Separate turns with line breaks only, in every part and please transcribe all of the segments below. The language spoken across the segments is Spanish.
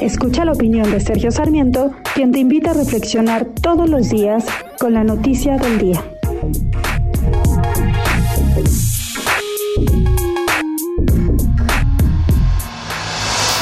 Escucha la opinión de Sergio Sarmiento, quien te invita a reflexionar todos los días con la noticia del día.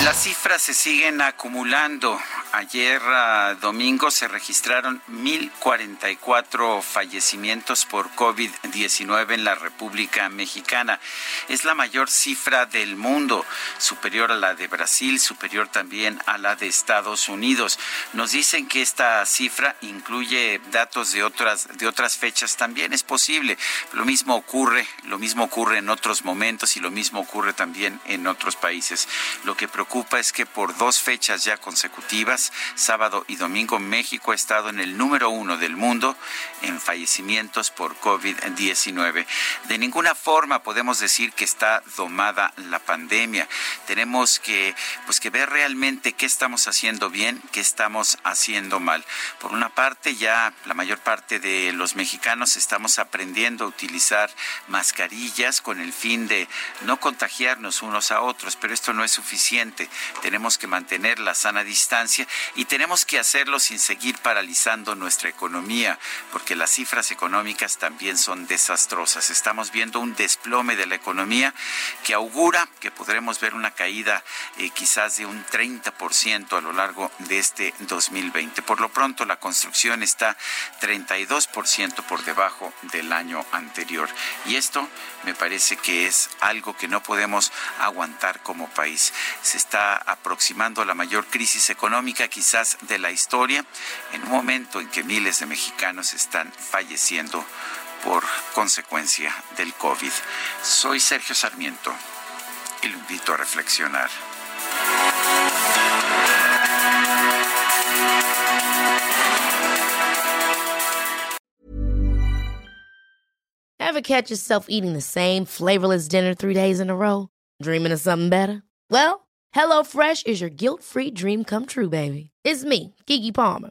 Las cifras se siguen acumulando. Ayer uh, domingo se registraron 1.044 fallecimientos por COVID-19 en la República Mexicana. Es la mayor cifra del mundo, superior a la de Brasil, superior también a la de Estados Unidos. Nos dicen que esta cifra incluye datos de otras, de otras fechas. También es posible. Lo mismo ocurre, lo mismo ocurre en otros momentos y lo mismo ocurre también en otros países. Lo que preocupa es que por dos fechas ya consecutivas, sábado y domingo, México ha estado en el número uno del mundo en fallecimientos por COVID-19. De ninguna forma podemos decir que está domada la pandemia. Tenemos que, pues, que ver realmente qué estamos haciendo bien, qué estamos haciendo mal. Por una parte, ya la mayor parte de los mexicanos estamos aprendiendo a utilizar mascarillas con el fin de no contagiarnos unos a otros, pero esto no es suficiente. Tenemos que mantener la sana distancia y tenemos que hacerlo sin seguir paralizando nuestra economía, porque las cifras económicas también son desastrosas. Estamos viendo un desplome de la economía que augura que podremos ver una caída eh, quizás de un 30% a lo largo de este 2020. Por lo pronto, la construcción está 32% por debajo del año anterior. Y esto me parece que es algo que no podemos aguantar como país. Se está aproximando a la mayor crisis económica quizás de la historia, en un momento en que miles de mexicanos están falleciendo por consecuencia del COVID. Soy Sergio Sarmiento y lo invito a reflexionar.
Ever catch yourself eating the same flavorless dinner three days in a row? Dreaming of something better? Well, HelloFresh is your guilt-free dream come true, baby. It's me, Kiki Palmer.